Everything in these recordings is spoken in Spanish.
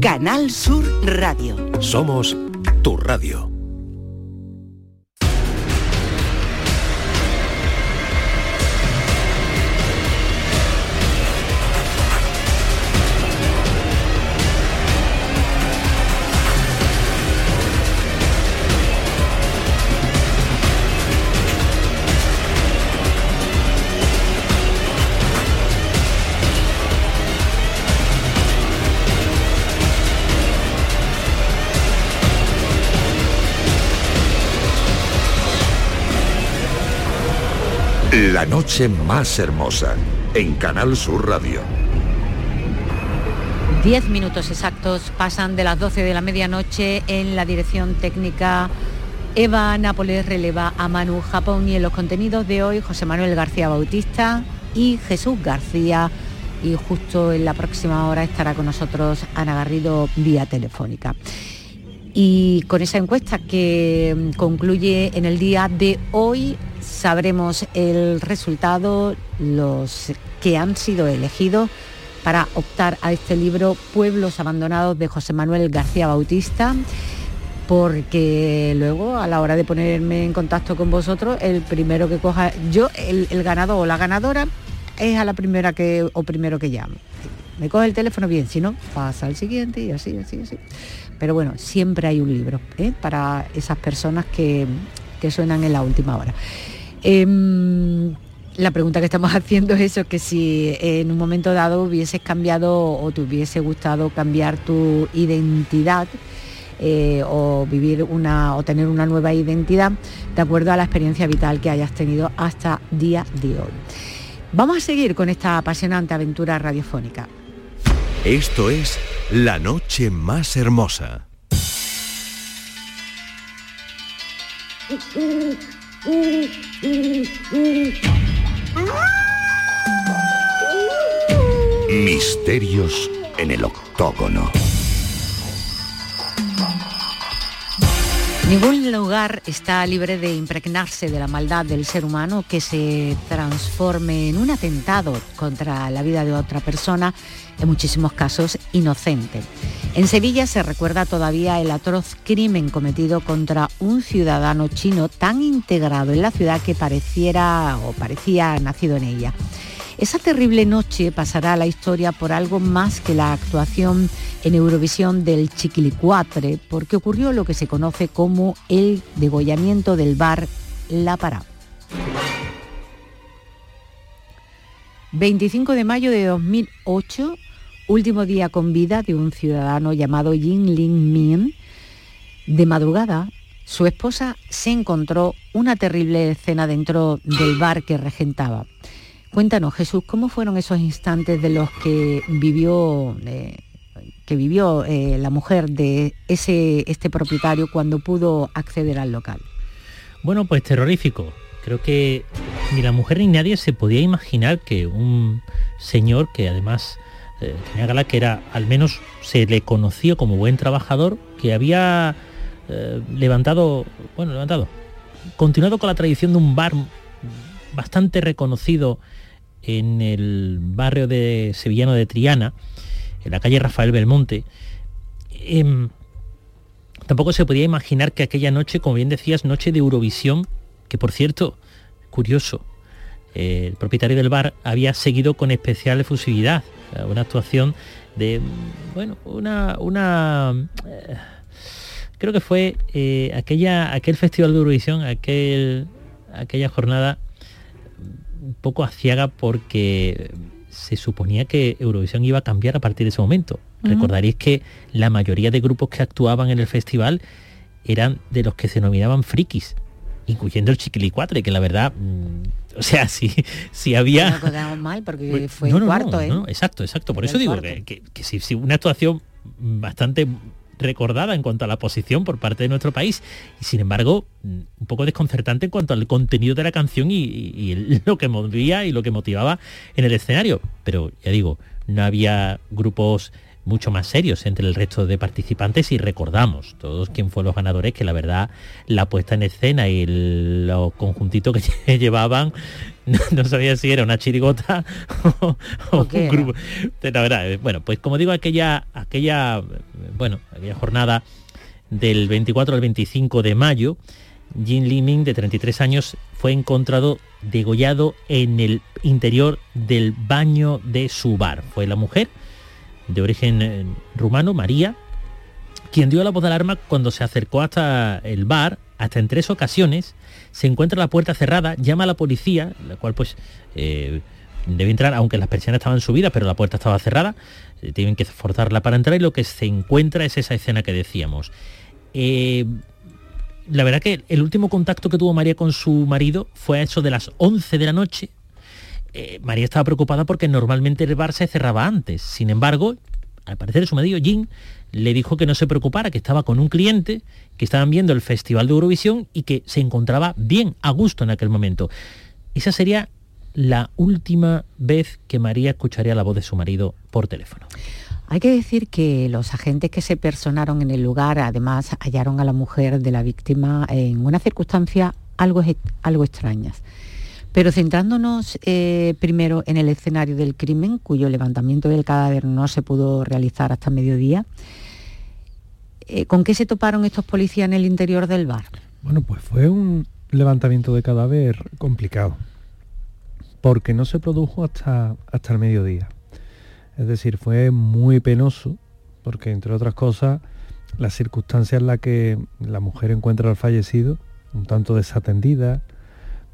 Canal Sur Radio. Somos tu radio. La noche más hermosa en Canal Sur Radio. Diez minutos exactos pasan de las 12 de la medianoche en la dirección técnica. Eva Nápoles releva a Manu Japón y en los contenidos de hoy José Manuel García Bautista y Jesús García. Y justo en la próxima hora estará con nosotros Ana Garrido vía telefónica. Y con esa encuesta que mm, concluye en el día de hoy, sabremos el resultado, los que han sido elegidos para optar a este libro Pueblos Abandonados de José Manuel García Bautista, porque luego a la hora de ponerme en contacto con vosotros, el primero que coja, yo, el, ganador o la ganadora, es a la primera que o primero que llamo. Me coge el teléfono bien, si no, pasa al siguiente y así, así, así. Pero bueno, siempre hay un libro ¿eh? para esas personas que, que suenan en la última hora. Em, la pregunta que estamos haciendo es eso, que si en un momento dado hubieses cambiado o te hubiese gustado cambiar tu identidad eh, o vivir una o tener una nueva identidad de acuerdo a la experiencia vital que hayas tenido hasta día de hoy. Vamos a seguir con esta apasionante aventura radiofónica. Esto es La Noche Más Hermosa. Misterios en el octógono. Ningún lugar está libre de impregnarse de la maldad del ser humano que se transforme en un atentado contra la vida de otra persona, en muchísimos casos inocente. En Sevilla se recuerda todavía el atroz crimen cometido contra un ciudadano chino tan integrado en la ciudad que pareciera o parecía nacido en ella. Esa terrible noche pasará a la historia por algo más que la actuación en Eurovisión del Chiquilicuatre, porque ocurrió lo que se conoce como el degollamiento del bar La Pará. 25 de mayo de 2008, último día con vida de un ciudadano llamado Yin Ling Min. De madrugada, su esposa se encontró una terrible escena dentro del bar que regentaba. Cuéntanos, Jesús, ¿cómo fueron esos instantes de los que vivió, eh, que vivió eh, la mujer de ese, este propietario cuando pudo acceder al local? Bueno, pues terrorífico. Creo que ni la mujer ni nadie se podía imaginar que un señor que además eh, tenía gala que era, al menos se le conoció como buen trabajador, que había levantado, bueno, levantado, continuado con la tradición de un bar bastante reconocido en el barrio de sevillano de Triana, en la calle Rafael Belmonte, em, tampoco se podía imaginar que aquella noche, como bien decías, noche de Eurovisión, que por cierto, curioso, eh, el propietario del bar había seguido con especial efusividad, una actuación de, bueno, una, una eh, creo que fue eh, aquella, aquel festival de Eurovisión, aquel, aquella jornada un poco aciaga porque se suponía que Eurovisión iba a cambiar a partir de ese momento. Recordaréis que la mayoría de grupos que actuaban en el festival eran de los que se nominaban frikis, incluyendo el Chiquilicuatre, que la verdad, mm, o sea, si, si había... No mal porque fue cuarto, ¿eh? exacto, exacto. Por eso digo que, que, si, una actuación bastante recordada en cuanto a la posición por parte de nuestro país. Y sin embargo mm, un poco desconcertante en cuanto al contenido de la canción y, lo que movía y lo que motivaba en el escenario. Pero ya digo no había grupos mucho más serios entre el resto de participantes y recordamos todos quién fueron los ganadores, que la verdad la puesta en escena y los conjuntitos que llevaban, no, sabía si era una chirigota o, un grupo. La verdad, eh, bueno, pues como digo, aquella, aquella, bueno, aquella jornada del 24 al 25 de mayo, Jin Liming, de 33 años, fue encontrado degollado en el interior del baño de su bar. Fue la mujer de origen eh, rumano, María, quien dio la voz de alarma cuando se acercó hasta el bar, hasta en tres ocasiones, se encuentra la puerta cerrada, llama a la policía, la cual pues eh, debe entrar, aunque las persianas estaban subidas, pero la puerta estaba cerrada, eh, tienen que forzarla para entrar y lo que se encuentra es esa escena que decíamos. la verdad que el último contacto que tuvo María con su marido fue a eso de las 11 de la noche, eh, María estaba preocupada porque normalmente el bar se cerraba antes. Sin embargo, al parecer su marido Jim le dijo que no se preocupara, que estaba con un cliente, que estaban viendo el Festival de Eurovisión y que se encontraba bien, a gusto en aquel momento. Esa sería la última vez que María escucharía la voz de su marido por teléfono. Hay que decir que los agentes que se personaron en el lugar además hallaron a la mujer de la víctima en una circunstancia algo, algo extrañas. Pero centrándonos eh, primero en el escenario del crimen, cuyo levantamiento del cadáver no se pudo realizar hasta mediodía, eh, ¿con qué se toparon estos policías en el interior del bar? Bueno, pues fue un levantamiento de cadáver complicado, porque no se produjo hasta, hasta el mediodía. Es decir, fue muy penoso, porque entre otras cosas, las circunstancias en las que la mujer encuentra al fallecido, un tanto desatendida,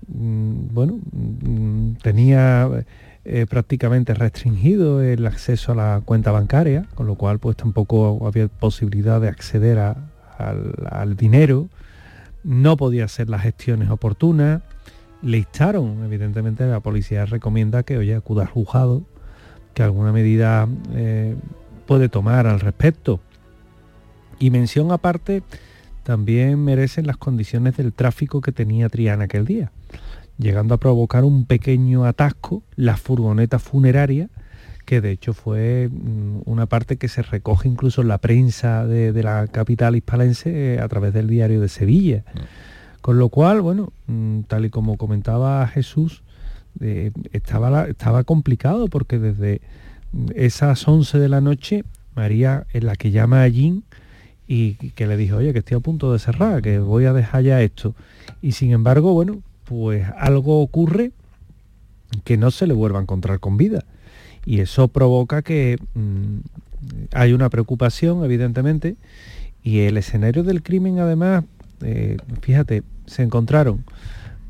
bueno, mm, tenía eh, prácticamente restringido el acceso a la cuenta bancaria, con lo cual pues tampoco había posibilidad de acceder al, dinero, no podía hacer las gestiones oportunas, le instaron, evidentemente la policía recomienda que oye, acuda al juzgado, que alguna medida eh, puede tomar al respecto. Y mención aparte, también merecen las condiciones del tráfico que tenía Triana aquel día llegando a provocar un pequeño atasco la furgoneta funeraria, que de hecho fue mm, una parte que se recoge incluso en la prensa de, la capital hispalense eh, a través del diario de Sevilla. Mm. Con lo cual, bueno, mm, tal y como comentaba Jesús, eh, estaba, estaba complicado porque desde esas 11 de la noche, María es la que llama a Jean y que le dijo, oye, que estoy a punto de cerrar, que voy a dejar ya esto. Y sin embargo, bueno, pues algo ocurre que no se le vuelva a encontrar con vida. Y eso provoca que mm, hay una preocupación, evidentemente, y el escenario del crimen, además, eh, fíjate, se encontraron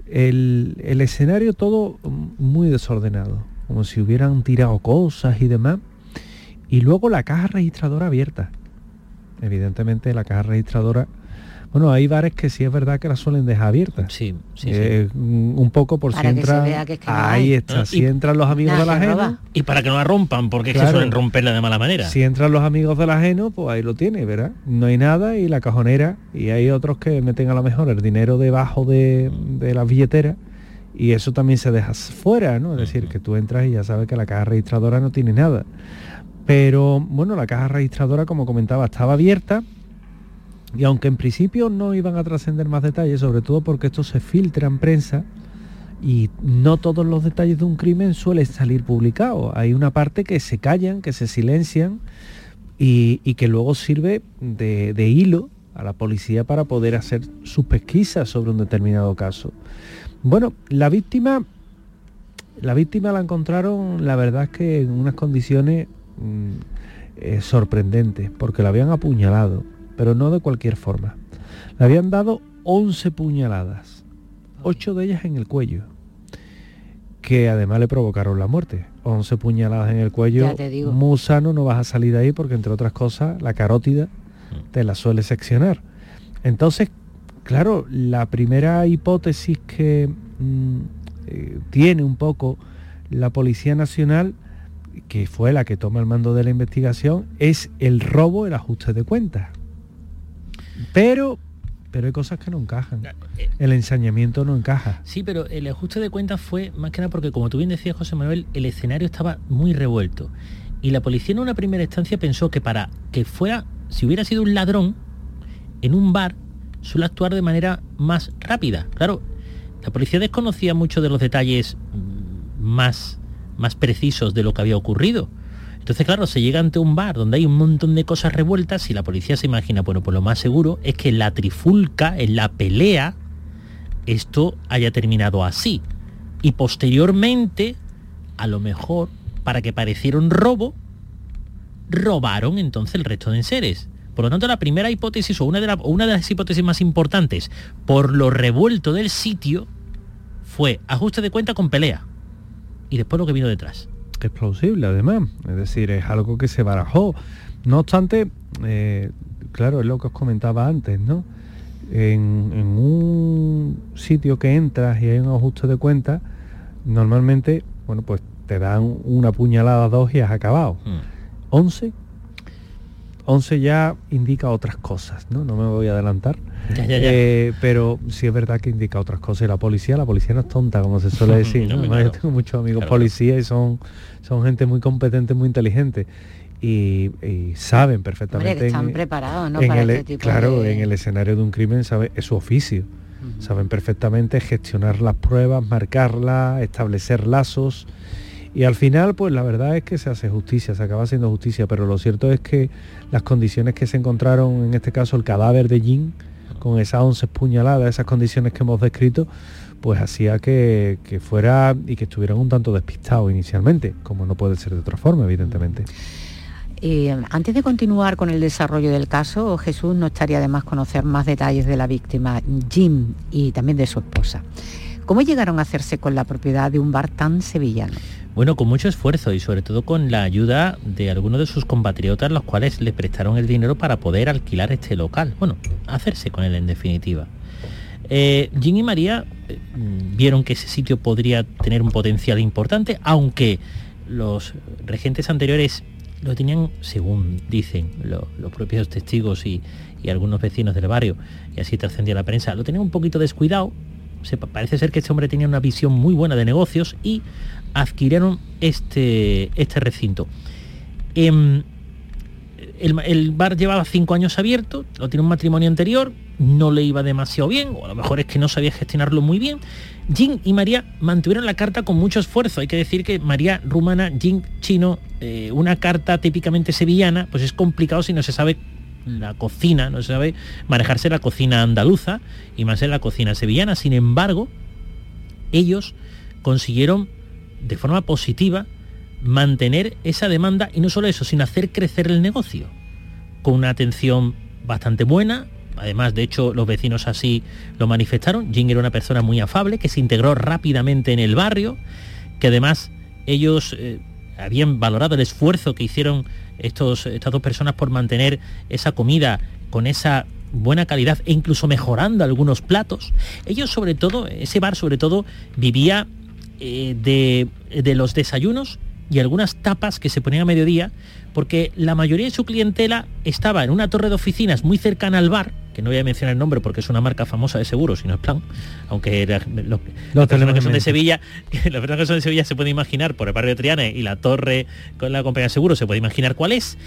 el, el, escenario todo muy desordenado, como si hubieran tirado cosas y demás, y luego la caja registradora abierta. Evidentemente la caja registradora bueno, hay bares que sí es verdad que las suelen dejar abiertas. Sí, sí, eh, Un poco por si entran. ahí está. si entran los amigos del ajeno. Y para que no la rompan, porque es que suelen romperla de mala manera. Si entran los amigos del ajeno, pues ahí lo tiene, ¿verdad? No hay nada y la cajonera. Y hay otros que meten a lo mejor el dinero debajo de, de las billeteras y eso también se deja fuera, ¿no? Es decir, que tú entras y ya sabes que la caja registradora no tiene nada. Pero bueno, la caja registradora, como comentaba, estaba abierta y aunque en principio no iban a trascender más detalles, sobre todo porque esto se filtra en prensa y no todos los detalles de un crimen suelen salir publicados. Hay una parte que se callan, que se silencian y, que luego sirve de, hilo a la policía para poder hacer sus pesquisas sobre un determinado caso. Bueno, la víctima, la víctima la encontraron, la verdad es que en unas condiciones mm, eh, sorprendentes, porque la habían apuñalado pero no de cualquier forma. Le habían dado 11 puñaladas, 8 de ellas en el cuello, que además le provocaron la muerte. 11 puñaladas en el cuello, musano, no vas a salir de ahí porque entre otras cosas la carótida mm. te la suele seccionar. Entonces, claro, la primera hipótesis que mm, eh, tiene un poco la Policía Nacional, que fue la que toma el mando de la investigación, es el robo, el ajuste de cuentas. Pero pero hay cosas que no encajan. Eh, el ensañamiento no encaja. Sí, pero el ajuste de cuentas fue más que nada porque, como tú bien decías, José Manuel, el escenario estaba muy revuelto. Y la policía en una primera instancia pensó que para que fuera, si hubiera sido un ladrón, en un bar suele actuar de manera más rápida. Claro, la policía desconocía mucho de los detalles mm, más, más precisos de lo que había ocurrido. Entonces, claro, se llega ante un bar donde hay un montón de cosas revueltas y la policía se imagina, bueno, pues lo más seguro es que en la trifulca, en la pelea, esto haya terminado así. Y posteriormente, a lo mejor, para que pareciera un robo, robaron entonces el resto de enseres. Por lo tanto, la primera hipótesis o una de, una de las hipótesis más importantes por lo revuelto del sitio fue ajuste de cuenta con pelea. Y después lo que vino detrás. Es plausible, además. Es decir, es algo que se barajó. No obstante, eh, claro, es lo que os comentaba antes, ¿no? En, un sitio que entras y hay un ajuste de cuenta, normalmente, bueno, pues te dan una puñalada, dos y has acabado. 11 mm. 11 ya indica otras cosas, ¿no? No me voy a adelantar. Eh, pero sí es verdad que indica otras cosas. Y la policía, la policía no es tonta, como se suele decir. Yo tengo muchos amigos policías y son, son gente muy competente, muy inteligente. Y, saben perfectamente. están preparados, ¿no? Para este claro, en el escenario de un crimen sabe, es su oficio. Saben perfectamente gestionar las pruebas, marcarlas, establecer lazos y al final, pues la verdad es que se hace justicia, se acaba haciendo justicia, pero lo cierto es que las condiciones que se encontraron, en este caso el cadáver de Jin, con esas 11 puñaladas, esas condiciones que hemos descrito, pues hacía que, fuera y que estuvieran un tanto despistados inicialmente, como no puede ser de otra forma, evidentemente. Eh, antes de continuar con el desarrollo del caso, Jesús no estaría de más conocer más detalles de la víctima, Jim, y también de su esposa. ¿Cómo llegaron a hacerse con la propiedad de un bar tan sevillano? Bueno, con mucho esfuerzo y sobre todo con la ayuda de algunos de sus compatriotas, los cuales le prestaron el dinero para poder alquilar este local. Bueno, hacerse con él en definitiva. Eh, Jim y María eh, vieron que ese sitio podría tener un potencial importante, aunque los regentes anteriores lo tenían, según dicen los propios testigos y, algunos vecinos del barrio, y así trascendía la prensa, lo tenían un poquito descuidado. Se, parece ser que este hombre tenía una visión muy buena de negocios y adquirieron este, este recinto. Em, el, bar llevaba cinco años abierto, lo tiene un matrimonio anterior, no le iba demasiado bien, o a lo mejor es que no sabía gestionarlo muy bien. Jin y María mantuvieron la carta con mucho esfuerzo. Hay que decir que María rumana, Jin chino, eh, una carta típicamente sevillana, pues es complicado si no se sabe la cocina, no se sabe manejarse la cocina andaluza y más en la cocina sevillana. Sin embargo, ellos consiguieron de forma positiva mantener esa demanda y no solo eso, sino hacer crecer el negocio con una atención bastante buena. Además, de hecho, los vecinos así lo manifestaron. Jing era una persona muy afable que se integró rápidamente en el barrio, que además ellos eh, habían valorado el esfuerzo que hicieron estos, estas dos personas por mantener esa comida con esa buena calidad e incluso mejorando algunos platos. Ellos sobre todo, ese bar sobre todo, vivía eh, de, los desayunos y algunas tapas que se ponían a mediodía, porque la mayoría de su clientela estaba en una torre de oficinas muy cercana al bar, que no voy a mencionar el nombre porque es una marca famosa de seguros, no es plan, aunque los, personas que son de Sevilla, las personas que son de Sevilla se puede imaginar por el barrio de Triana y la torre con la compañía de seguros se puede imaginar cuál es.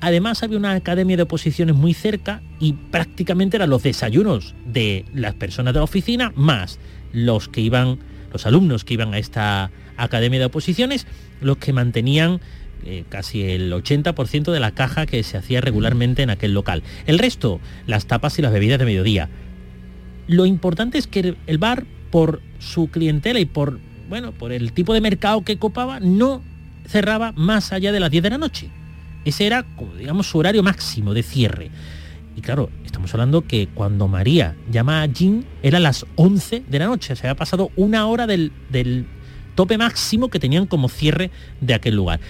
Además había una academia de oposiciones muy cerca y prácticamente eran los desayunos de las personas de la oficina más los que iban los alumnos que iban a esta academia de oposiciones, los que mantenían eh, casi el 80% de la caja que se hacía regularmente en aquel local. El resto, las tapas y las bebidas de mediodía. Lo importante es que el bar, por su clientela y por, bueno, por el tipo de mercado que copaba, no cerraba más allá de las 10 de la noche. Ese era, como digamos, su horario máximo de cierre. Y claro, estamos hablando que cuando María llama a Jean era las 11 de la noche, se había pasado una hora del, tope máximo que tenían como cierre de aquel lugar.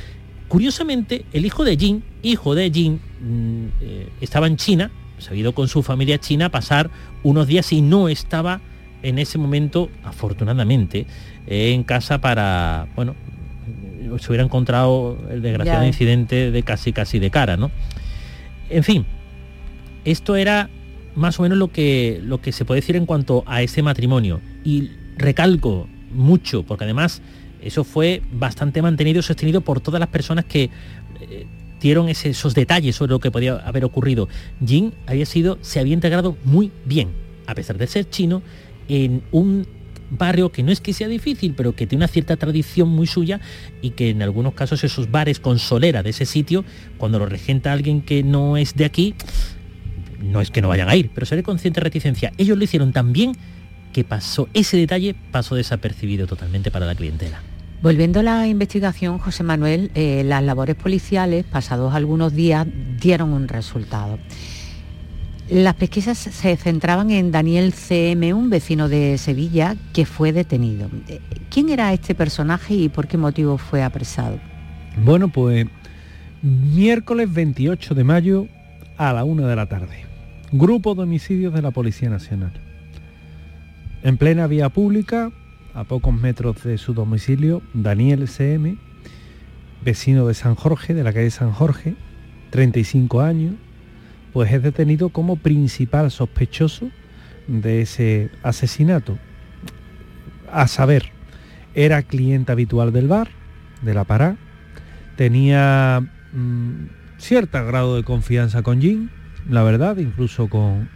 Curiosamente, el hijo de Jin, hijo de Jin, mm, eh, estaba en China, se ha ido con su familia a China a pasar unos días y no estaba en ese momento, afortunadamente, eh, en casa para, bueno, se hubiera encontrado el desgraciado incidente de casi casi de cara, ¿no? En fin, esto era más o menos lo que, lo que se puede decir en cuanto a ese matrimonio. Y recalco mucho, porque además Eso fue bastante mantenido y sostenido por todas las personas que eh, dieron esos detalles sobre lo que podía haber ocurrido. Jin había sido, se había integrado muy bien, a pesar de ser chino, en un barrio que no es que sea difícil, pero que tiene una cierta tradición muy suya y que en algunos casos esos bares con solera de ese sitio, cuando lo regenta alguien que no es de aquí, no es que no vayan a ir, pero seré consciente de reticencia. Ellos lo hicieron tan bien que pasó, ese detalle pasó desapercibido totalmente para la clientela. Volviendo a la investigación, José Manuel, eh, las labores policiales, pasados algunos días, dieron un resultado. Las pesquisas se centraban en Daniel CM, un vecino de Sevilla, que fue detenido. Eh, ¿Quién era este personaje y por qué motivo fue apresado? Bueno, pues miércoles 28 de mayo a la una de la tarde. Grupo de homicidios de la Policía Nacional. En plena vía pública, a pocos metros de su domicilio, Daniel CM, vecino de San Jorge, de la calle San Jorge, 35 años, pues es detenido como principal sospechoso de ese asesinato. A saber, era cliente habitual del bar, de la Pará, tenía mm, cierto grado de confianza con Jim, la verdad, incluso con,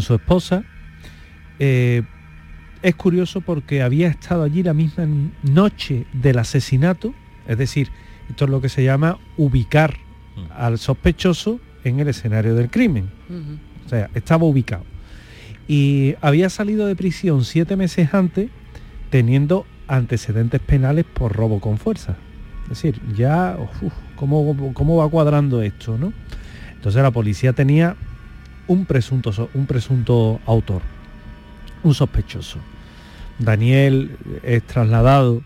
su esposa. Eh, es curioso porque había estado allí la misma noche del asesinato, es decir, esto es lo que se llama ubicar mm. al sospechoso en el escenario del crimen. O sea, estaba ubicado. Y había salido de prisión siete meses antes teniendo antecedentes penales por robo con fuerza. Es decir, ya, ¿cómo, ¿cómo, va cuadrando esto? ¿no? Entonces la policía tenía un presunto, un presunto autor, un sospechoso. Daniel es trasladado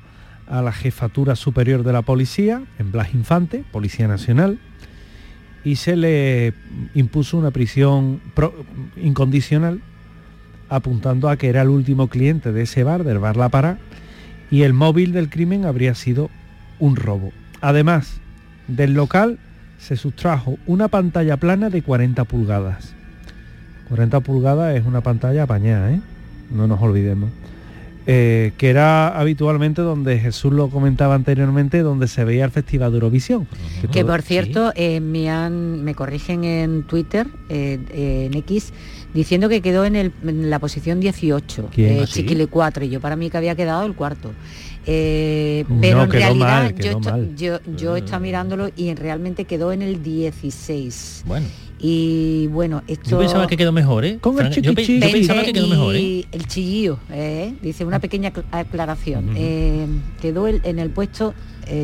a la jefatura superior de la policía, en Blas Infante, Policía Nacional, y se le impuso una prisión incondicional apuntando a que era el último cliente de ese bar, del bar La Pará, y el móvil del crimen habría sido un robo. Además, del local se sustrajo una pantalla plana de 40 pulgadas. 40 pulgadas es una pantalla apañada, ¿eh? no nos olvidemos. Eh, que era habitualmente donde Jesús lo comentaba anteriormente, donde se veía el Festival de Eurovisión. Que, por cierto, eh, me, han, me corrigen en Twitter, en X, diciendo que quedó en, la posición 18, ¿Quién? Chiquile 4, y yo para mí que había quedado el cuarto. Eh, pero en realidad yo, yo, yo estaba mirándolo y realmente quedó en el 16. Bueno. Y bueno, esto... Yo pensaba que quedó mejor, ¿eh? Con el yo, pensaba que quedó mejor, ¿eh? El chillillo, ¿eh? dice una pequeña aclaración. Eh, quedó en el puesto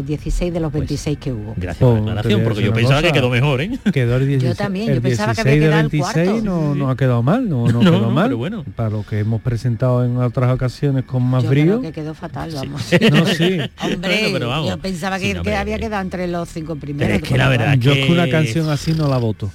16 de los 26 pues, que hubo. Gracias por la aclaración, porque yo pensaba que quedó mejor, ¿eh? Quedó el 16, yo también, yo pensaba que había quedado el cuarto. No, no ha quedado mal, no, no, quedó mal. Pero bueno. Para lo que hemos presentado en otras ocasiones con más yo brío. Creo que quedó fatal, vamos. no, sí. Hombre, pero vamos. yo pensaba que, que había quedado entre los cinco primeros. es que la verdad Yo es que una canción así no la voto.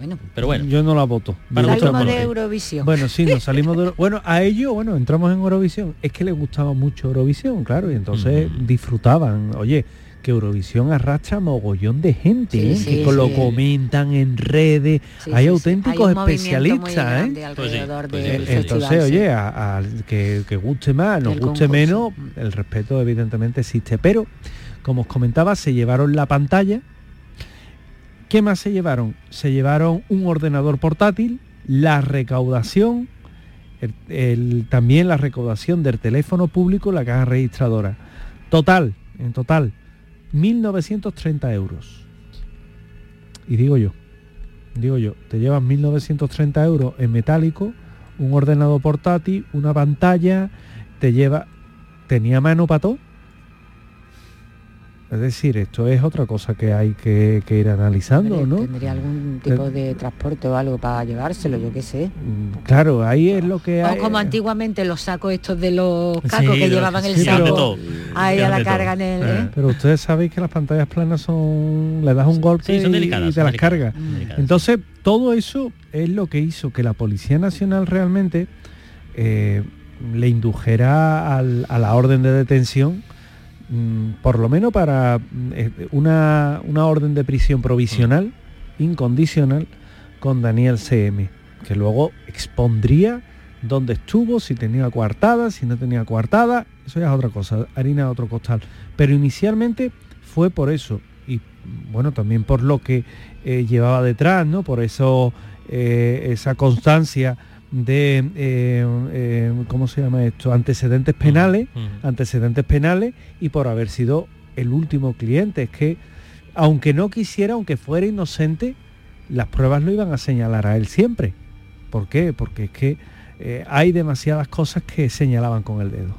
Bueno, pero bueno. Yo no la voto. Salimos de Eurovisión. Bueno, sí, nos salimos de Bueno, a ellos, bueno, entramos en Eurovisión. Es que les gustaba mucho Eurovisión, claro, y entonces disfrutaban. Oye, que Eurovisión arrastra mogollón de gente, ¿eh? que lo comentan en redes. hay auténticos especialistas, ¿eh? Pues pues entonces, oye, a, que, guste más, nos guste menos, el respeto evidentemente existe. Pero, como os comentaba, se llevaron la pantalla ¿Qué más se llevaron? Se llevaron un ordenador portátil, la recaudación, también la recaudación del teléfono público, la caja registradora. Total, en total, 1.930 euros. Y digo yo, digo yo, te llevas 1.930 euros en metálico, un ordenador portátil, una pantalla, te lleva... ¿Tenía mano para? Es decir, esto es otra cosa que hay que, ir analizando, ¿no? Tendría algún tipo eh, de transporte o algo para llevárselo, yo qué sé. Mm, claro, ahí es lo que hay. O como antiguamente los sacos estos de los cacos que llevaban el saco ahí a la carga en el... ¿eh? Pero ustedes sabéis que las pantallas planas son... le das un golpe y, te las cargas. Entonces, todo eso es lo que hizo que la Policía Nacional realmente eh, le indujera a la orden de detención por lo menos para mm, eh, una, orden de prisión provisional, incondicional, con Daniel CM, que luego expondría dónde estuvo, si tenía coartada, si no tenía coartada, eso ya es otra cosa, harina de otro costal. Pero inicialmente fue por eso y bueno, también por lo que eh, llevaba detrás, ¿no? Por eso eh, esa constancia de, eh, ¿cómo se llama esto? Antecedentes penales, antecedentes penales y por haber sido el último cliente. Es que, aunque no quisiera, aunque fuera inocente, las pruebas lo iban a señalar a él siempre. ¿Por qué? Porque es que hay demasiadas cosas que señalaban con el dedo.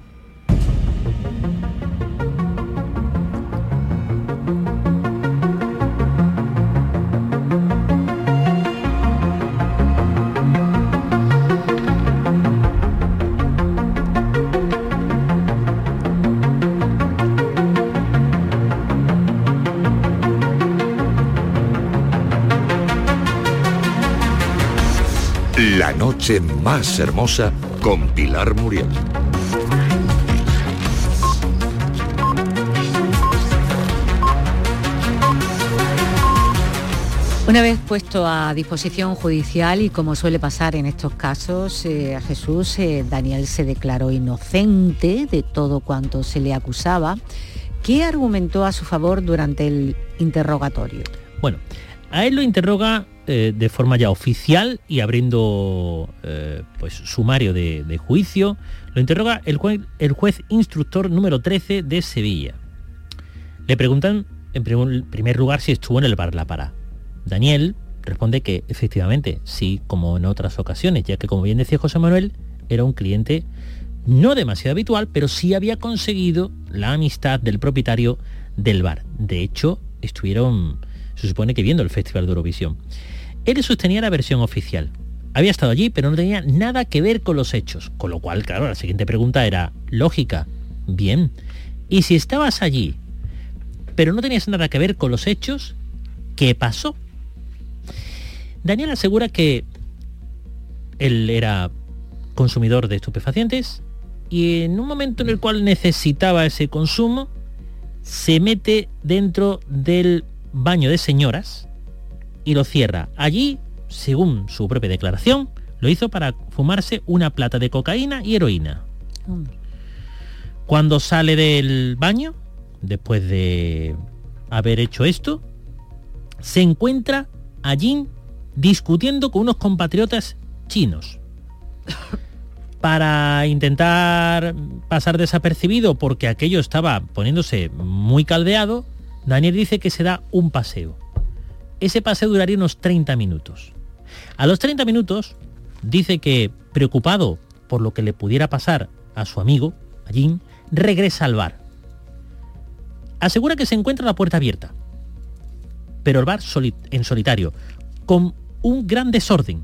Noche más hermosa con Pilar Muriel. Una vez puesto a disposición judicial y como suele pasar en estos casos, eh, a Jesús eh, Daniel se declaró inocente de todo cuanto se le acusaba. ¿Qué argumentó a su favor durante el interrogatorio? Bueno, a él lo interroga eh, de forma ya oficial y abriendo eh, pues sumario de, juicio, lo interroga el juez, instructor número 13 de Sevilla. Le preguntan en primer lugar si estuvo en el bar La Para. Daniel responde que efectivamente sí, como en otras ocasiones, ya que como bien decía José Manuel, era un cliente no demasiado habitual, pero sí había conseguido la amistad del propietario del bar. De hecho, estuvieron se supone que viendo el Festival de Eurovisión. Él sostenía la versión oficial. Había estado allí, pero no tenía nada que ver con los hechos. Con lo cual, claro, la siguiente pregunta era lógica. Bien. Y si estabas allí, pero no tenías nada que ver con los hechos, ¿qué pasó? Daniel asegura que él era consumidor de estupefacientes y en un momento en el cual necesitaba ese consumo, se mete dentro del baño de señoras y lo cierra. Allí, según su propia declaración, lo hizo para fumarse una plata de cocaína y heroína. Cuando sale del baño, después de haber hecho esto, se encuentra allí discutiendo con unos compatriotas chinos. Para intentar pasar desapercibido porque aquello estaba poniéndose muy caldeado, Daniel dice que se da un paseo. Ese paseo duraría unos 30 minutos. A los 30 minutos dice que, preocupado por lo que le pudiera pasar a su amigo, a regresa al bar. Asegura que se encuentra la puerta abierta, pero el bar en solitario, con un gran desorden,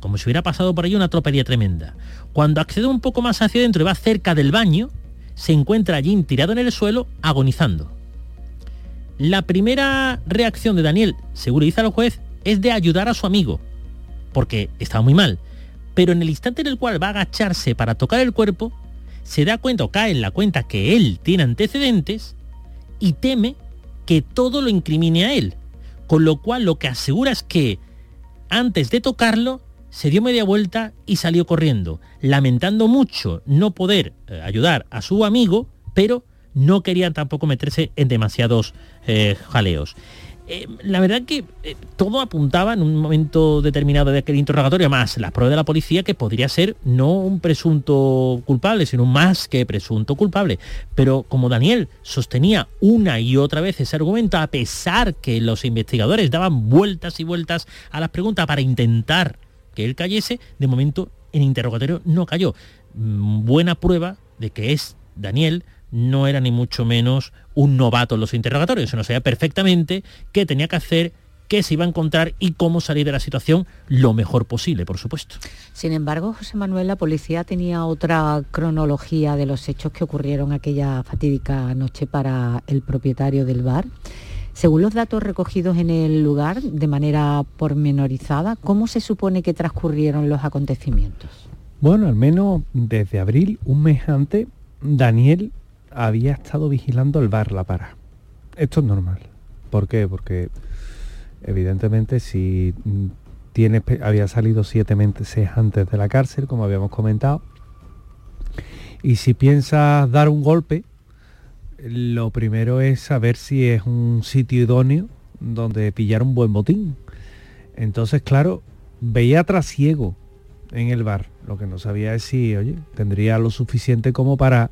como si hubiera pasado por ahí una tropelía tremenda. Cuando accede un poco más hacia adentro y va cerca del baño, se encuentra allí tirado en el suelo, agonizando. La primera reacción de Daniel, seguro dice al juez, es de ayudar a su amigo, porque estaba muy mal. Pero en el instante en el cual va a agacharse para tocar el cuerpo, se da cuenta o cae en la cuenta que él tiene antecedentes y teme que todo lo incrimine a él. Con lo cual lo que asegura es que antes de tocarlo, se dio media vuelta y salió corriendo, lamentando mucho no poder eh, ayudar a su amigo, pero no querían tampoco meterse en demasiados eh, jaleos. Eh, la verdad que eh, todo apuntaba en un momento determinado de aquel interrogatorio, más la prueba de la policía, que podría ser no un presunto culpable, sino más que presunto culpable. Pero como Daniel sostenía una y otra vez ese argumento, a pesar que los investigadores daban vueltas y vueltas a las preguntas para intentar que él cayese, de momento en interrogatorio no cayó. Mm, buena prueba de que es Daniel no era ni mucho menos un novato en los interrogatorios, sino sabía perfectamente qué tenía que hacer, qué se iba a encontrar y cómo salir de la situación lo mejor posible, por supuesto. Sin embargo, José Manuel, la policía tenía otra cronología de los hechos que ocurrieron aquella fatídica noche para el propietario del bar. Según los datos recogidos en el lugar de manera pormenorizada, ¿cómo se supone que transcurrieron los acontecimientos? Bueno, al menos desde abril, un mes antes, Daniel había estado vigilando el bar La Para. Esto es normal. ¿Por qué? Porque evidentemente si tiene, había salido siete meses antes de la cárcel, como habíamos comentado, Y si piensas dar un golpe, lo primero es saber si es un sitio idóneo donde pillar un buen botín. Entonces, claro, veía trasiego en el bar. Lo que no sabía es si, oye, tendría lo suficiente como para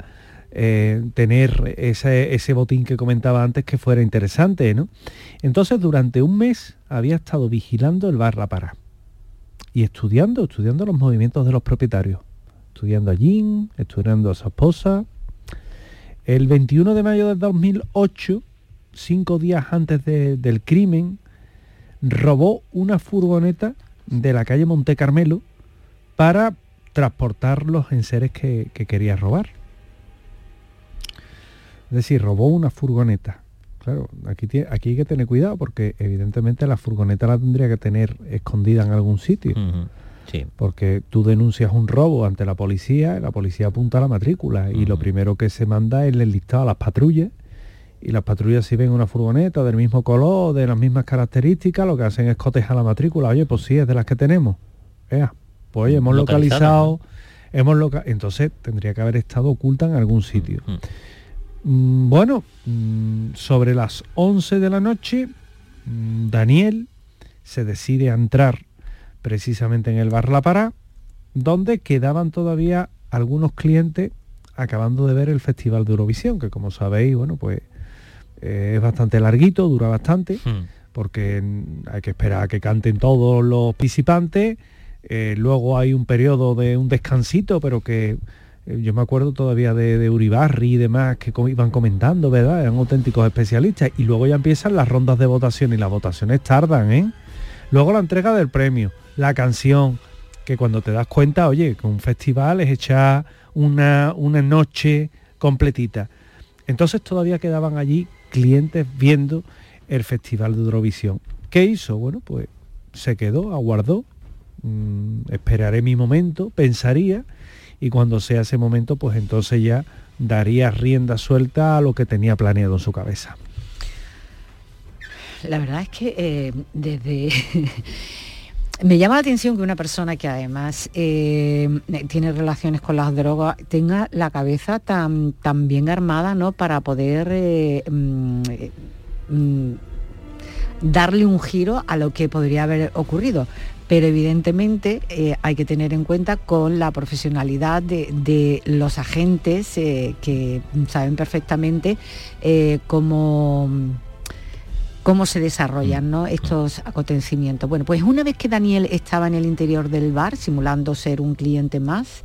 eh, tener ese, botín que comentaba antes que fuera interesante, ¿no? Entonces, durante un mes había estado vigilando el bar La Pará y estudiando, estudiando los movimientos de los propietarios, estudiando a Jean, estudiando a su esposa. El 21 de mayo de 2008, cinco días antes del crimen, robó una furgoneta de la calle Monte Carmelo para transportar los enseres que quería robar. Es decir, robó una furgoneta. Claro, aquí, aquí hay que tener cuidado porque evidentemente la furgoneta la tendría que tener escondida en algún sitio. sí. Porque tú denuncias un robo ante la policía, la policía apunta a la matrícula y lo primero que se manda es el listado a las patrullas y las patrullas si ven una furgoneta del mismo color, de las mismas características, lo que hacen es cotejar la matrícula. Oye, pues sí, es de las que tenemos. Vea, pues hemos localizado, hemos loca entonces tendría que haber estado oculta en algún sitio. Bueno, mm, sobre las 11 de la noche, mm, Daniel se decide a entrar precisamente en el bar La Pará, donde quedaban todavía algunos clientes acabando de ver el Festival de Eurovisión, que como sabéis, bueno, pues eh, es bastante larguito, dura bastante, hmm. porque hay que esperar a que canten todos los participantes, eh, luego hay un periodo de un descansito, pero que yo me acuerdo todavía de, Uribarri y demás que iban comentando, ¿verdad? Eran auténticos especialistas. Y luego ya empiezan las rondas de votación y las votaciones tardan, ¿eh? Luego la entrega del premio, la canción, que cuando te das cuenta, oye, que un festival es echar una, una noche completita. Entonces todavía quedaban allí clientes viendo el Festival de Eurovisión. ¿Qué hizo? Bueno, pues se quedó, aguardó, mm, esperaré mi momento, pensaría, y cuando sea ese momento, pues entonces ya daría rienda suelta a lo que tenía planeado en su cabeza. La verdad es que eh, desde... Me llama la atención que una persona que además eh, tiene relaciones con las drogas tenga la cabeza tan, tan bien armada ¿no? para poder eh, mm, mm, darle un giro a lo que podría haber ocurrido pero evidentemente eh, hay que tener en cuenta con la profesionalidad de, los agentes eh, que saben perfectamente eh, cómo cómo se desarrollan mm. estos acontecimientos. Bueno, pues una vez que Daniel estaba en el interior del bar, simulando ser un cliente más,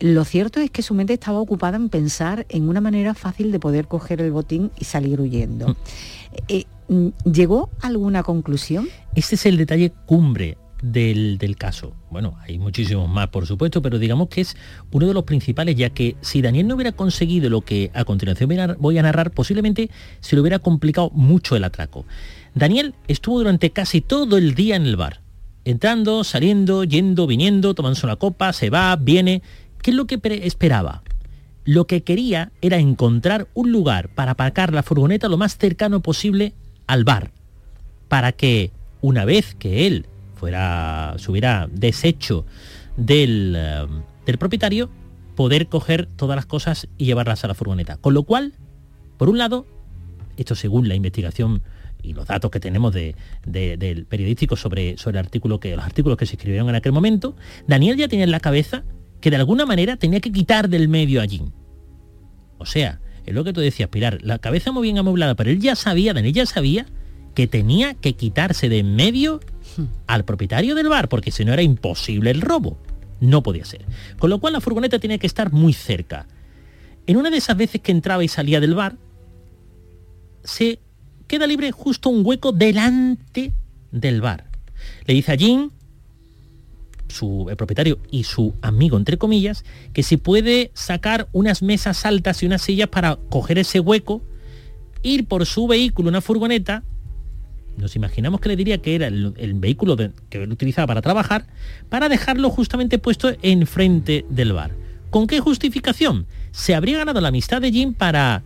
lo cierto es que su mente estaba ocupada en pensar en una manera fácil de poder coger el botín y salir huyendo. Mm. Mm, ¿Llegó a alguna conclusión? Este es el detalle cumbre del, caso. Bueno, hay muchísimos más, por supuesto, pero digamos que es uno de los principales, ya que si Daniel no hubiera conseguido lo que a continuación voy a narrar, posiblemente se le hubiera complicado mucho el atraco. Daniel estuvo durante casi todo el día en el bar, entrando, saliendo, yendo, viniendo, tomándose una copa, se va, viene. ¿Qué es lo que esperaba? Lo que quería era encontrar un lugar para aparcar la furgoneta lo más cercano posible al bar, para que una vez que él fuera, se hubiera deshecho del, eh, del propietario, poder coger todas las cosas y llevarlas a la furgoneta. Con lo cual, por un lado, esto según la investigación y los datos que tenemos de, del periodístico sobre, sobre el artículo que, los artículos que se escribieron en aquel momento, Daniel ya tenía en la cabeza que de alguna manera tenía que quitar del medio allí. O sea, es lo que tú decías, Pilar, la cabeza muy bien amoblada, pero él ya sabía, Daniel ya sabía que tenía que quitarse de en medio hmm. al propietario del bar, porque si no era imposible el robo. No podía ser. Con lo cual la furgoneta tenía que estar muy cerca. En una de esas veces que entraba y salía del bar, se queda libre justo un hueco delante del bar. Le dice a Jean, su el propietario y su amigo, entre comillas, que si puede sacar unas mesas altas y unas sillas para coger ese hueco, ir por su vehículo, una furgoneta, nos imaginamos que le diría que era el, vehículo que él utilizaba para trabajar, para dejarlo justamente puesto enfrente del bar. ¿Con qué justificación? Se habría ganado la amistad de Jim para,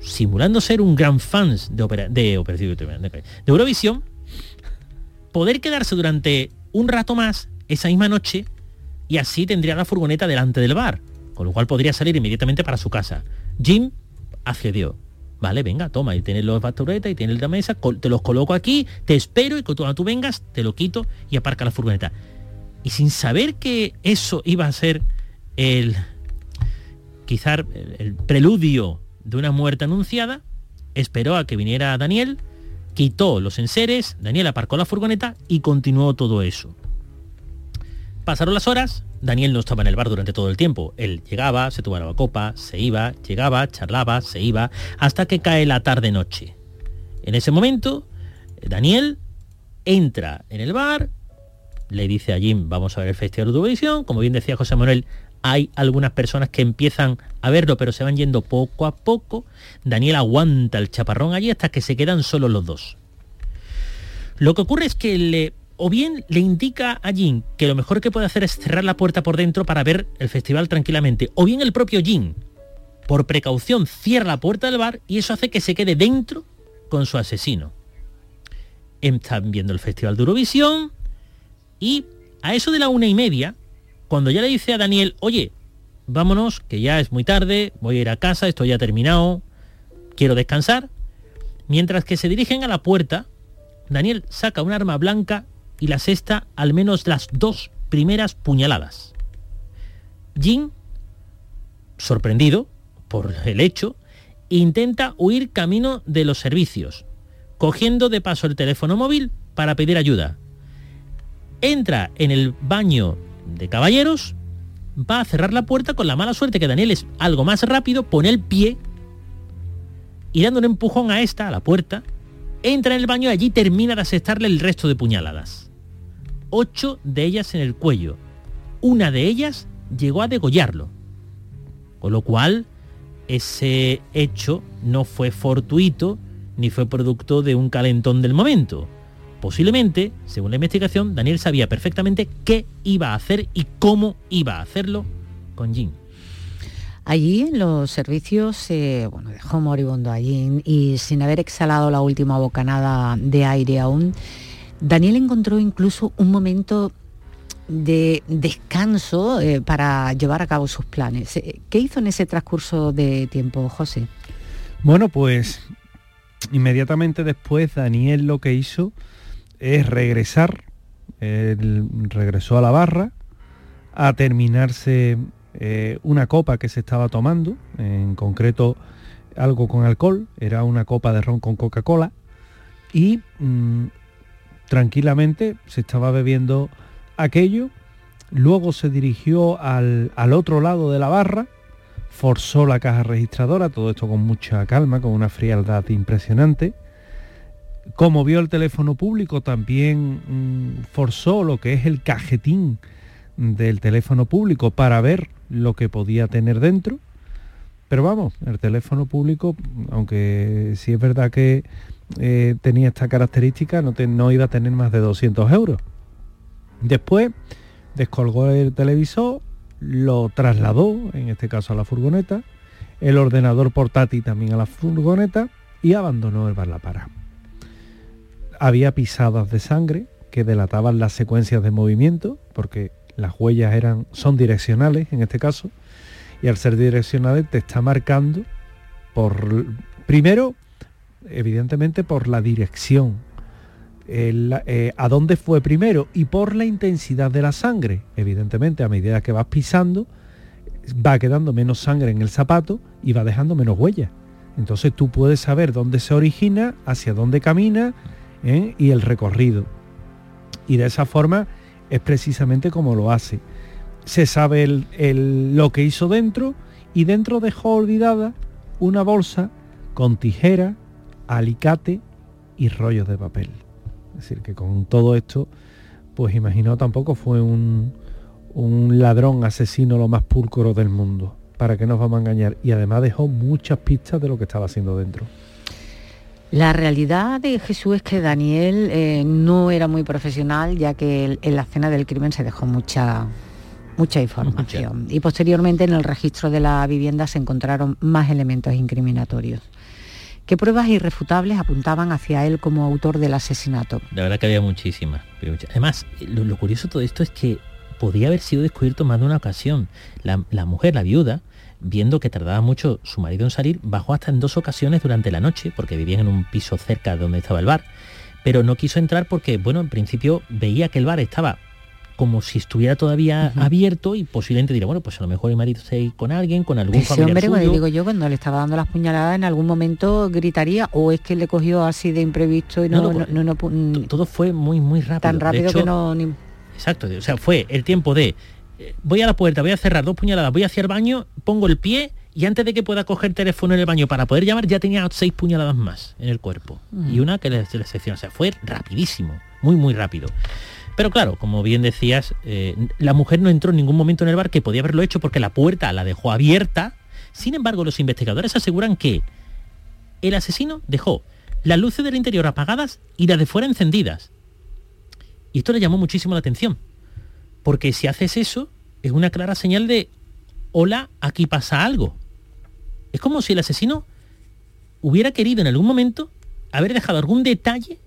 simulando ser un gran fan de, de, de Eurovisión, poder quedarse durante un rato más esa misma noche y así tendría la furgoneta delante del bar. con lo cual podría salir inmediatamente para su casa. Jim accedió. Vale, venga, toma, y tienes los basturetas y tienes la mesa, te los coloco aquí, te espero y cuando tú vengas te lo quito y aparca la furgoneta. Y sin saber que eso iba a ser el, quizá el preludio de una muerte anunciada, esperó a que viniera Daniel, quitó los enseres, Daniel aparcó la furgoneta y continuó todo eso. Pasaron las horas, Daniel no estaba en el bar durante todo el tiempo. Él llegaba, se tomaba copa, se iba, llegaba, charlaba, se iba, hasta que cae la tarde-noche. En ese momento, Daniel entra en el bar, le dice a Jim, vamos a ver el Festival de Eurovisión. Como bien decía José Manuel, hay algunas personas que empiezan a verlo, pero se van yendo poco a poco. Daniel aguanta el chaparrón allí hasta que se quedan solo los dos. Lo que ocurre es que le o bien le indica a Jin que lo mejor que puede hacer es cerrar la puerta por dentro para ver el festival tranquilamente, o bien el propio Jin, por precaución, cierra la puerta del bar y eso hace que se quede dentro con su asesino. Están viendo el festival de Eurovisión y a eso de la una y media, cuando ya le dice a Daniel, oye, vámonos, que ya es muy tarde, voy a ir a casa, esto ya ha terminado, quiero descansar, mientras que se dirigen a la puerta, Daniel saca un arma blanca y la sexta al menos las dos primeras puñaladas. Jin, sorprendido por el hecho, intenta huir camino de los servicios, cogiendo de paso el teléfono móvil para pedir ayuda. Entra en el baño de caballeros, va a cerrar la puerta con la mala suerte que Daniel es algo más rápido, pone el pie y dando un empujón a esta, a la puerta, entra en el baño y allí termina de asestarle el resto de puñaladas ocho de ellas en el cuello. Una de ellas llegó a degollarlo. Con lo cual, ese hecho no fue fortuito ni fue producto de un calentón del momento. Posiblemente, según la investigación, Daniel sabía perfectamente qué iba a hacer y cómo iba a hacerlo con Jim. Allí en los servicios, eh, bueno, dejó moribundo a Jim y sin haber exhalado la última bocanada de aire aún, Daniel encontró incluso un momento de descanso eh, para llevar a cabo sus planes. Eh, ¿Qué hizo en ese transcurso de tiempo, José? Bueno, pues inmediatamente después Daniel lo que hizo es regresar, él regresó a la barra a terminarse eh, una copa que se estaba tomando, en concreto algo con alcohol, era una copa de ron con Coca-Cola, y mm, tranquilamente, se estaba bebiendo aquello, luego se dirigió al, otro lado de la barra, forzó la caja registradora, todo esto con mucha calma, con una frialdad impresionante. Como vio el teléfono público, también mm, forzó lo que es el cajetín del teléfono público para ver lo que podía tener dentro. Pero vamos, el teléfono público, aunque sí es verdad que eh, tenía esta característica, no, no iba a tener más de 200 euros. Después descolgó el televisor, lo trasladó, en este caso a la furgoneta, el ordenador portátil también a la furgoneta y abandonó el bar La Para. Había pisadas de sangre que delataban las secuencias de movimiento, porque las huellas eran, son direccionales en este caso, y al ser direccionales te está marcando por, primero, evidentemente por la dirección, eh, a dónde fue primero y por la intensidad de la sangre. Evidentemente, a medida que vas pisando, va quedando menos sangre en el zapato y va dejando menos huellas. Entonces tú puedes saber dónde se origina, hacia dónde camina ¿eh? y el recorrido. Y de esa forma es precisamente como lo hace. Se sabe lo que hizo dentro y dentro dejó olvidada una bolsa con tijera, alicate y rollos de papel. Es decir, que con todo esto, pues imagino tampoco fue un, un ladrón asesino lo más púrpuro del mundo. ¿Para que nos vamos a engañar? Y además dejó muchas pistas de lo que estaba haciendo dentro. La realidad de Jesús es que Daniel eh, no era muy profesional, ya que en la escena del crimen se dejó mucha, mucha información. Y posteriormente en el registro de la vivienda se encontraron más elementos incriminatorios. ¿Qué pruebas irrefutables apuntaban hacia él como autor del asesinato? La verdad que había muchísimas. Además, lo, curioso de todo esto es que podía haber sido descubierto más de una ocasión. La, mujer, la viuda, viendo que tardaba mucho su marido en salir, bajó hasta en dos ocasiones durante la noche, porque vivían en un piso cerca de donde estaba el bar, pero no quiso entrar porque, bueno, en principio veía que el bar estaba como si estuviera todavía abierto y posiblemente diría, bueno, pues a lo mejor el marido está ahí con alguien, con algún Ese familiar hombre, cuando digo yo, cuando le estaba dando las puñaladas, en algún momento gritaría, o es que le cogió así de imprevisto y no, No, no, To- Todo fue muy, muy rápido. tan rápido hecho, que no... ni- Exacto, o sea, fue el tiempo de eh, voy a la puerta, voy a cerrar dos puñaladas, voy hacia el baño, pongo el pie y antes de que pueda coger teléfono en el baño para poder llamar ya tenía seis puñaladas más en el cuerpo y una que le, se le seccionó, o sea, fue rapidísimo, muy muy rápido. Pero claro, como bien decías, eh, la mujer no entró en ningún momento en el bar que podía haberlo hecho porque la puerta la dejó abierta. Sin embargo, los investigadores aseguran que el asesino dejó las luces del interior apagadas y las de fuera encendidas. Y esto le llamó muchísimo la atención. Porque si haces eso, es una clara señal de, hola, aquí pasa algo. Es como si el asesino hubiera querido en algún momento haber dejado algún detalle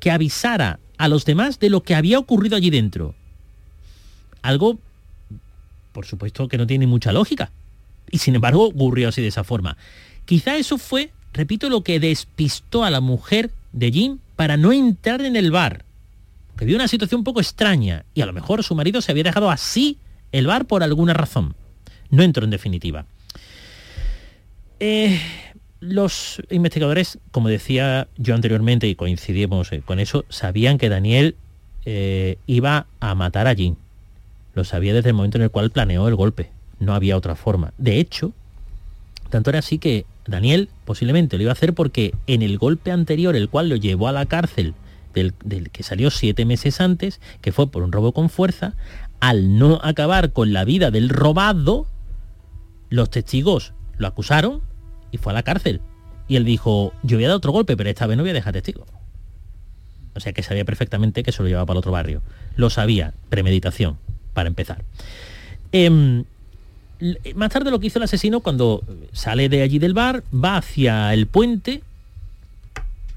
que avisara a los demás de lo que había ocurrido allí dentro. Algo, por supuesto, que no tiene mucha lógica. Y sin embargo ocurrió así de esa forma. Quizá eso fue, repito, lo que despistó a la mujer de Jim para no entrar en el bar que vio una situación un poco extraña y a lo mejor su marido se había dejado así el bar por alguna razón. No entró en definitiva. Eh, los investigadores, como decía yo anteriormente y coincidimos eh, con eso, sabían que Daniel eh, iba a matar a Jim. Lo sabía desde el momento en el cual planeó el golpe. No había otra forma. De hecho, tanto era así que Daniel posiblemente lo iba a hacer porque en el golpe anterior, el cual lo llevó a la cárcel, del que salió siete meses antes, que fue por un robo con fuerza, al no acabar con la vida del robado, los testigos lo acusaron fue a la cárcel. Y él dijo, yo voy a dar otro golpe, pero esta vez no voy a dejar testigo. O sea que sabía perfectamente que se lo llevaba para el otro barrio. Lo sabía, premeditación, para empezar. Em, más tarde lo que hizo el asesino cuando sale de allí del bar, va hacia el puente,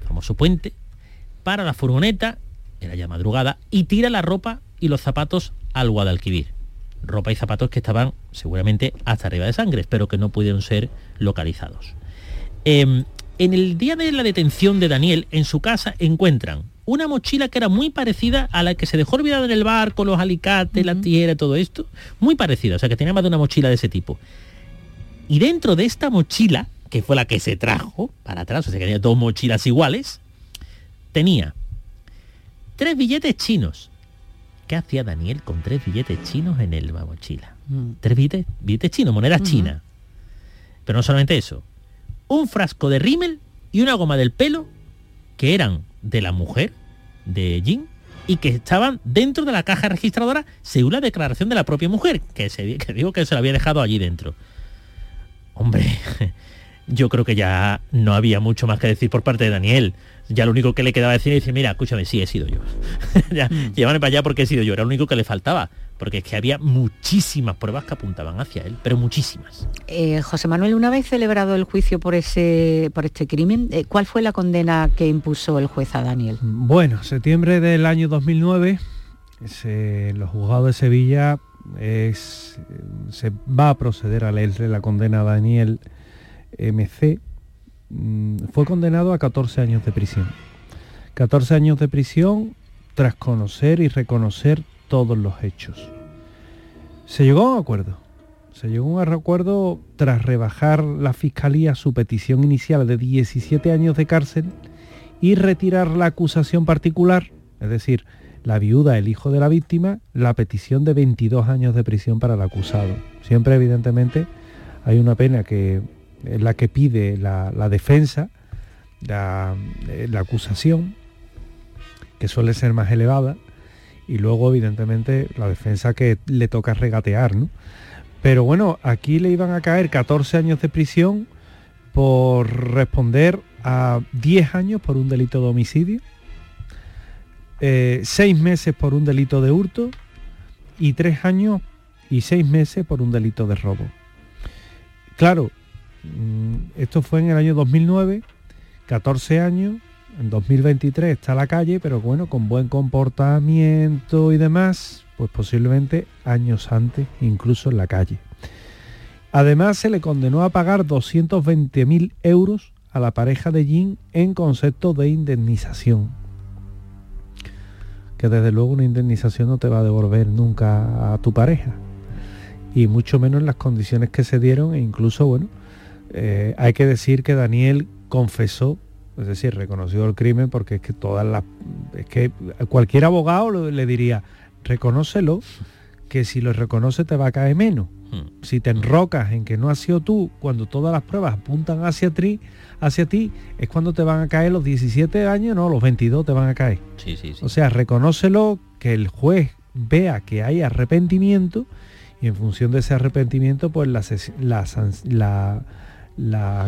famoso puente, para la furgoneta, era ya madrugada, y tira la ropa y los zapatos al Guadalquivir. Ropa y zapatos que estaban seguramente hasta arriba de sangre, pero que no pudieron ser localizados. Em, en el día de la detención de Daniel, en su casa encuentran una mochila que era muy parecida a la que se dejó olvidada en el bar con los alicates, la tijera, todo esto. Muy parecida, o sea que tenía más de una mochila de ese tipo. Y dentro de esta mochila, que fue la que se trajo para atrás, o sea que tenía dos mochilas iguales, tenía tres billetes chinos. ¿Qué hacía Daniel con tres billetes chinos en el- la mochila? Mm. Tres billetes, billetes chinos, monedas Ujú. chinas. Pero no solamente eso. Un frasco de rímel y una goma del pelo que eran de la mujer de Jim y que estaban dentro de la caja registradora según la declaración de la propia mujer, que, se, que digo que se la había dejado allí dentro. Hombre, yo creo que ya no había mucho más que decir por parte de Daniel. Ya lo único que le quedaba decir es decir, mira, escúchame, sí, he sido yo. ya, Llévame para allá porque he sido yo. Era lo único que le faltaba. Porque es que había muchísimas pruebas que apuntaban hacia él, pero muchísimas. Eh, José Manuel, una vez celebrado el juicio por, ese, por este crimen, eh, ¿cuál fue la condena que impuso el juez a Daniel? Bueno, septiembre del año 2009, se- los juzgados de Sevilla es- se va a proceder a leerle la condena a Daniel MC. Mm, Fue condenado a 14 años de prisión. 14 años de prisión tras conocer y reconocer todos los hechos. Se llegó a un acuerdo. Se llegó a un acuerdo tras rebajar la fiscalía su petición inicial de 17 años de cárcel y retirar la acusación particular, es decir, la viuda, el hijo de la víctima, la petición de 22 años de prisión para el acusado. Siempre, evidentemente, hay una pena que la que pide la, la defensa, la, eh, la acusación, que suele ser más elevada, y luego, evidentemente, la defensa que le toca regatear, ¿no? Pero bueno, aquí le iban a caer 14 años de prisión por responder a 10 años por un delito de homicidio, 6 meses por un delito de hurto y 3 años y 6 meses por un delito de robo. Claro, esto fue en el año 2009, 14 años, en 2023 está a la calle, pero bueno, con buen comportamiento y demás, pues posiblemente años antes, incluso en la calle. Además, se le condenó a pagar 220.000 euros a la pareja de Jin en concepto de indemnización. Que desde luego una indemnización no te va a devolver nunca a tu pareja. Y mucho menos en las condiciones que se dieron e incluso, bueno, eh, hay que decir que Daniel confesó, es decir, reconoció el crimen porque es que todas las... Es que cualquier abogado le diría, reconócelo, que si lo reconoce te va a caer menos. Hmm. Si te enrocas en que no has sido tú, cuando todas las pruebas apuntan hacia ti, hacia ti, es cuando te van a caer los 17 años, no, los 22 te van a caer. Sí, sí, sí. O sea, reconócelo, que el juez vea que hay arrepentimiento y en función de ese arrepentimiento, pues la, la, la,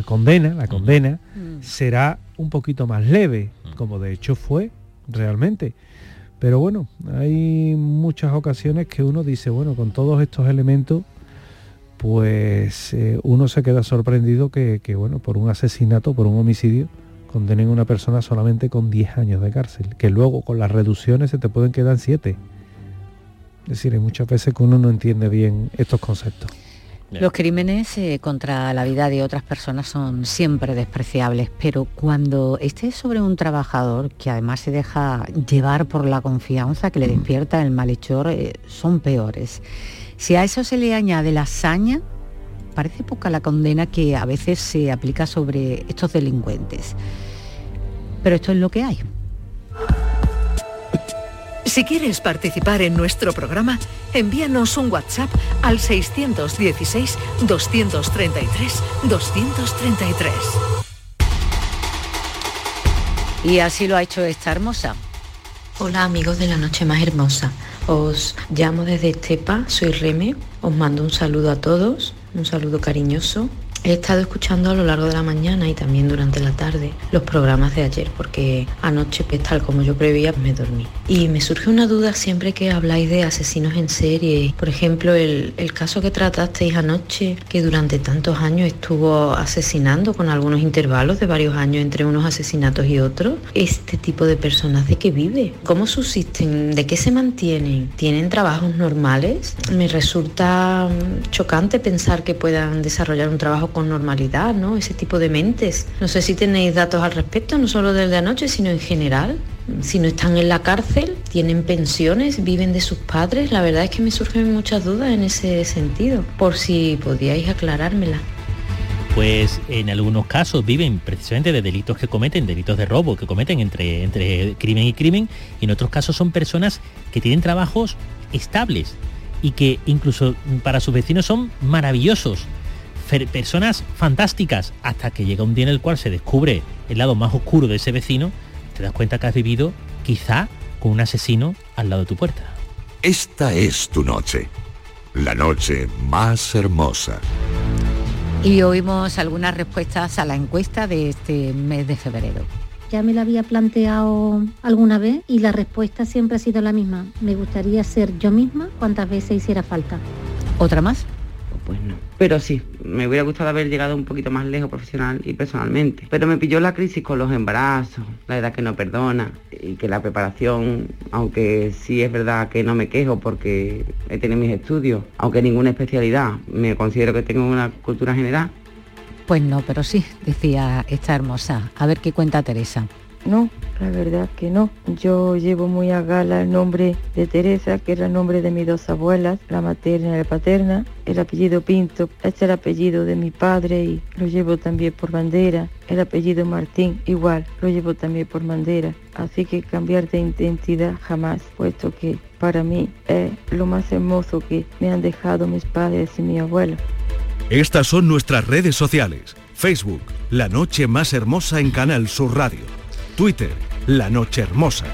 condena, la condena hmm. será un poquito más leve, hmm. como de hecho fue realmente. Pero bueno, hay muchas ocasiones que uno dice, bueno, con todos estos elementos, pues eh, uno se queda sorprendido que, bueno, por un asesinato, por un homicidio, condenen a una persona solamente con 10 años de cárcel, que luego con las reducciones se te pueden quedar 7. Es decir, hay muchas veces que uno no entiende bien estos conceptos. Los crímenes eh, contra la vida de otras personas son siempre despreciables, pero cuando este es sobre un trabajador que además se deja llevar por la confianza que le despierta el malhechor, eh, son peores. Si a eso se le añade la hazaña, parece poca la condena que a veces se aplica sobre estos delincuentes. Pero esto es lo que hay. Si quieres participar en nuestro programa, envíanos un WhatsApp al 616-233-233. Y así lo ha hecho esta hermosa. Hola amigos de la noche más hermosa. Os llamo desde Estepa, soy Reme. Os mando un saludo a todos, un saludo cariñoso He estado escuchando a lo largo de la mañana y también durante la tarde los programas de ayer porque anoche, pues, tal como yo prevía, me dormí. Y me surge una duda siempre que habláis de asesinos en serie. Por ejemplo, el, caso que tratasteis anoche, que durante tantos años estuvo asesinando con algunos intervalos de varios años entre unos asesinatos y otros. Este tipo de personas, ¿de qué vive? ¿Cómo subsisten? ¿De qué se mantienen? ¿Tienen trabajos normales? Me resulta mm, chocante pensar que puedan desarrollar un trabajo con normalidad, ¿no? Ese tipo de mentes. No sé si tenéis datos al respecto, no solo del de anoche, sino en general. Si no están en la cárcel, tienen pensiones, viven de sus padres. La verdad es que me surgen muchas dudas en ese sentido, por si podíais aclarármela pues en algunos casos viven precisamente de delitos que cometen, delitos de robo que cometen entre, entre crimen y crimen, y en otros casos son personas que tienen trabajos estables y que incluso para sus vecinos son maravillosos personas fantásticas, hasta que llega un día en el cual se descubre el lado más oscuro de ese vecino, te das cuenta que has vivido quizá con un asesino al lado de tu puerta. Esta es tu noche, la noche más hermosa. Y oímos algunas respuestas a la encuesta de este mes de febrero. Ya me la había planteado alguna vez y la respuesta siempre ha sido la misma. Me gustaría ser yo misma cuantas veces hiciera falta. ¿Otra más? pues no. Pero sí, me hubiera gustado haber llegado un poquito más lejos profesional y personalmente. Pero me pilló la crisis con los embarazos, la edad que no perdona y que la preparación, aunque sí es verdad que no me quejo porque he tenido mis estudios, aunque ninguna especialidad, me considero que tengo una cultura general. Pues no, pero sí, decía esta hermosa. A ver qué cuenta Teresa. No, la verdad que no. Yo llevo muy a gala el nombre de Teresa, que era el nombre de mis dos abuelas, la materna y la paterna. El apellido Pinto este es el apellido de mi padre y lo llevo también por bandera. El apellido Martín igual, lo llevo también por bandera. Así que cambiar de identidad jamás, puesto que para mí es lo más hermoso que me han dejado mis padres y mi abuela. Estas son nuestras redes sociales. Facebook, La Noche Más Hermosa en Canal Sur Radio. Twitter, La Noche Hermosa.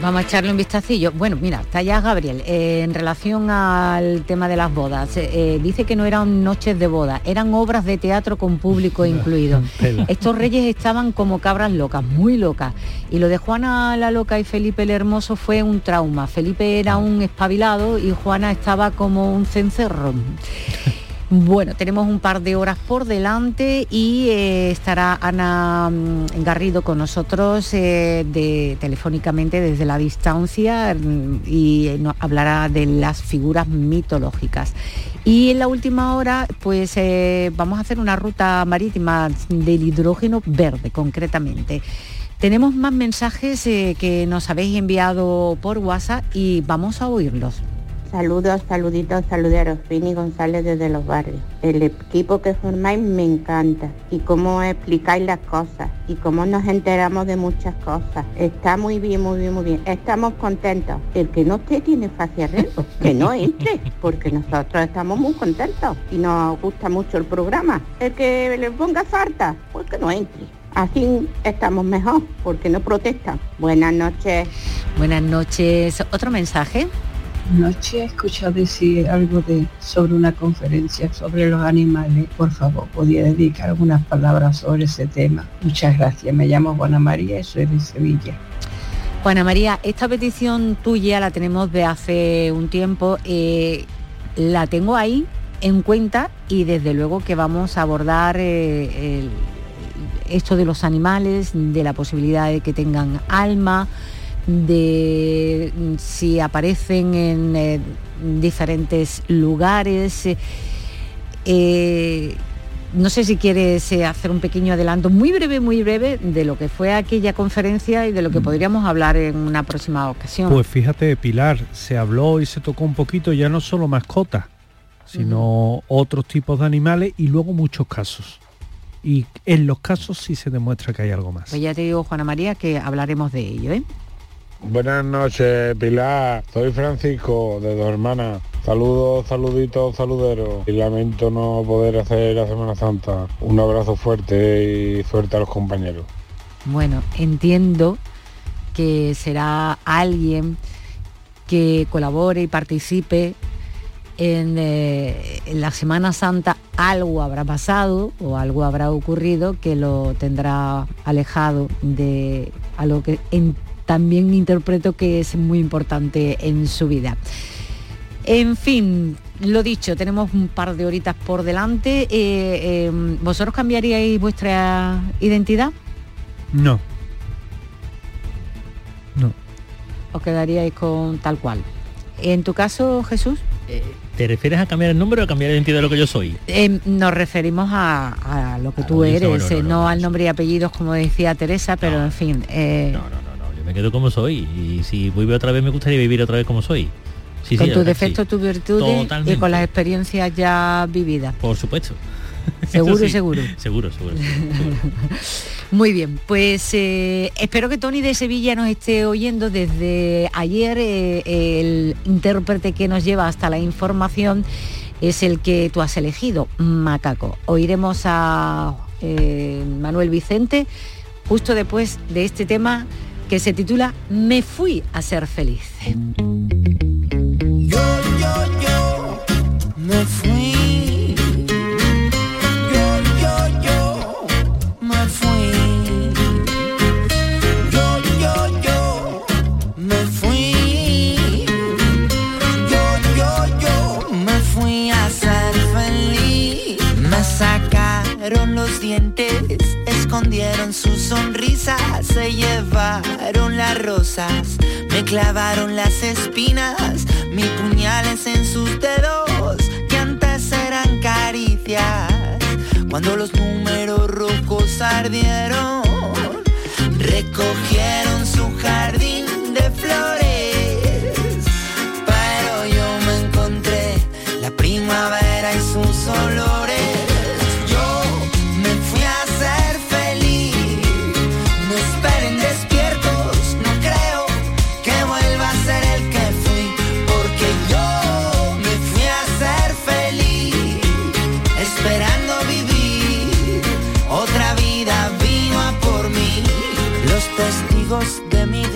Vamos a echarle un vistacillo. Bueno, mira, está ya Gabriel. Eh, en relación al tema de las bodas, eh, eh, dice que no eran noches de boda, eran obras de teatro con público incluido. Estos reyes estaban como cabras locas, muy locas. Y lo de Juana la loca y Felipe el Hermoso fue un trauma. Felipe era un espabilado y Juana estaba como un cencerro. Bueno, tenemos un par de horas por delante y eh, estará Ana mm, Garrido con nosotros eh, de, telefónicamente desde la distancia mm, y nos hablará de las figuras mitológicas. Y en la última hora, pues eh, vamos a hacer una ruta marítima del hidrógeno verde, concretamente. Tenemos más mensajes que nos habéis enviado por WhatsApp y vamos a oírlos. Saludos, saluditos, saluderos. Fini González desde los barrios. El equipo que formáis me encanta y cómo explicáis las cosas y cómo nos enteramos de muchas cosas. Está muy bien, muy bien, muy bien. Estamos contentos. El que no esté tiene fácil que no entre, porque nosotros estamos muy contentos y nos gusta mucho el programa. El que le ponga falta, pues que no entre. Así estamos mejor, porque no protestan. Buenas noches. Buenas noches. ¿Otro mensaje? Noche he escuchado decir algo de sobre una conferencia sobre los animales. Por favor, podía dedicar algunas palabras sobre ese tema. Muchas gracias. Me llamo Juana María y soy de Sevilla. Juana María, esta petición tuya la tenemos de hace un tiempo. Eh, la tengo ahí en cuenta y desde luego que vamos a abordar eh, esto de los animales, de la posibilidad de que tengan alma, de mm, si aparecen en eh, diferentes lugares. Eh, eh, no sé si quieres hacer un pequeño adelanto muy breve, muy breve de lo que fue aquella conferencia y de lo que mm. podríamos hablar en una próxima ocasión. Pues fíjate, Pilar, se habló y se tocó un poquito ya no solo mascotas, sino otros tipos de animales y luego muchos casos. Y en los casos sí se demuestra que hay algo más. Pues ya te digo, Juana María, que hablaremos de ello. ¿eh? Buenas noches, Pilar. Soy Francisco, de dos hermanas. Saludos, saluditos, saluderos. Y lamento no poder hacer la Semana Santa. Un abrazo fuerte y suerte a los compañeros. Bueno, entiendo que será alguien que colabore y participe en, eh, en, la Semana Santa algo habrá pasado o algo habrá ocurrido que lo tendrá alejado de a lo que en también interpreto que es muy importante en su vida. En fin, lo dicho, tenemos un par de horitas por delante. Eh, eh, ¿Vosotros cambiaríais vuestra identidad? No. No. ¿Os quedaríais con tal cual? En tu caso, Jesús. Eh, ¿Te refieres a cambiar el nombre o a cambiar la identidad de lo que yo soy? nos referimos a, lo que tú eres, no, al nombre y apellidos como decía Teresa, pero en fin. no, no, me quedo como soy. Y si vuelvo otra vez me gustaría vivir otra vez como soy. con tus defectos, tus virtudes y con las experiencias ya vividas. Por supuesto. Seguro, seguro. Seguro, seguro. Muy bien, pues eh, espero que Tony de Sevilla nos esté oyendo desde ayer. Eh, el intérprete que nos lleva hasta la información es el que tú has elegido, Macaco. Oiremos a eh, Manuel Vicente justo después de este tema que se titula Me fui a ser feliz. Yo, yo, yo, me fui. Se llevaron las rosas, me clavaron las espinas, mis puñales en sus dedos, que antes eran caricias. Cuando los números rojos ardieron, recogieron su jardín de flores.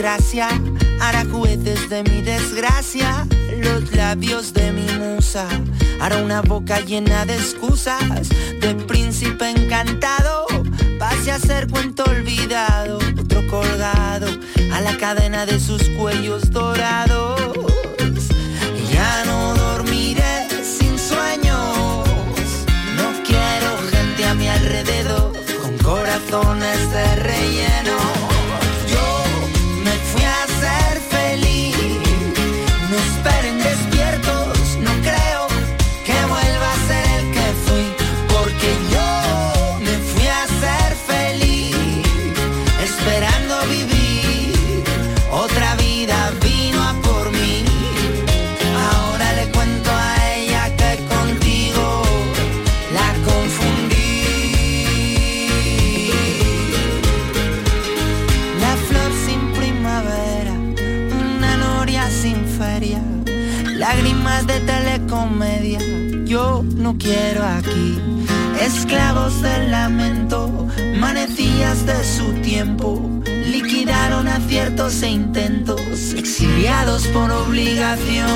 gracia hará jueces de mi desgracia. Los labios de mi musa hará una boca llena de excusas. De príncipe encantado pase a ser cuento olvidado. Otro colgado a la cadena de sus cuellos dorados. Ya no dormiré sin sueños. No quiero gente a mi alrededor con corazones de relleno. quiero aquí. Esclavos del lamento, manecillas de su tiempo, liquidaron aciertos e intentos, exiliados por obligación.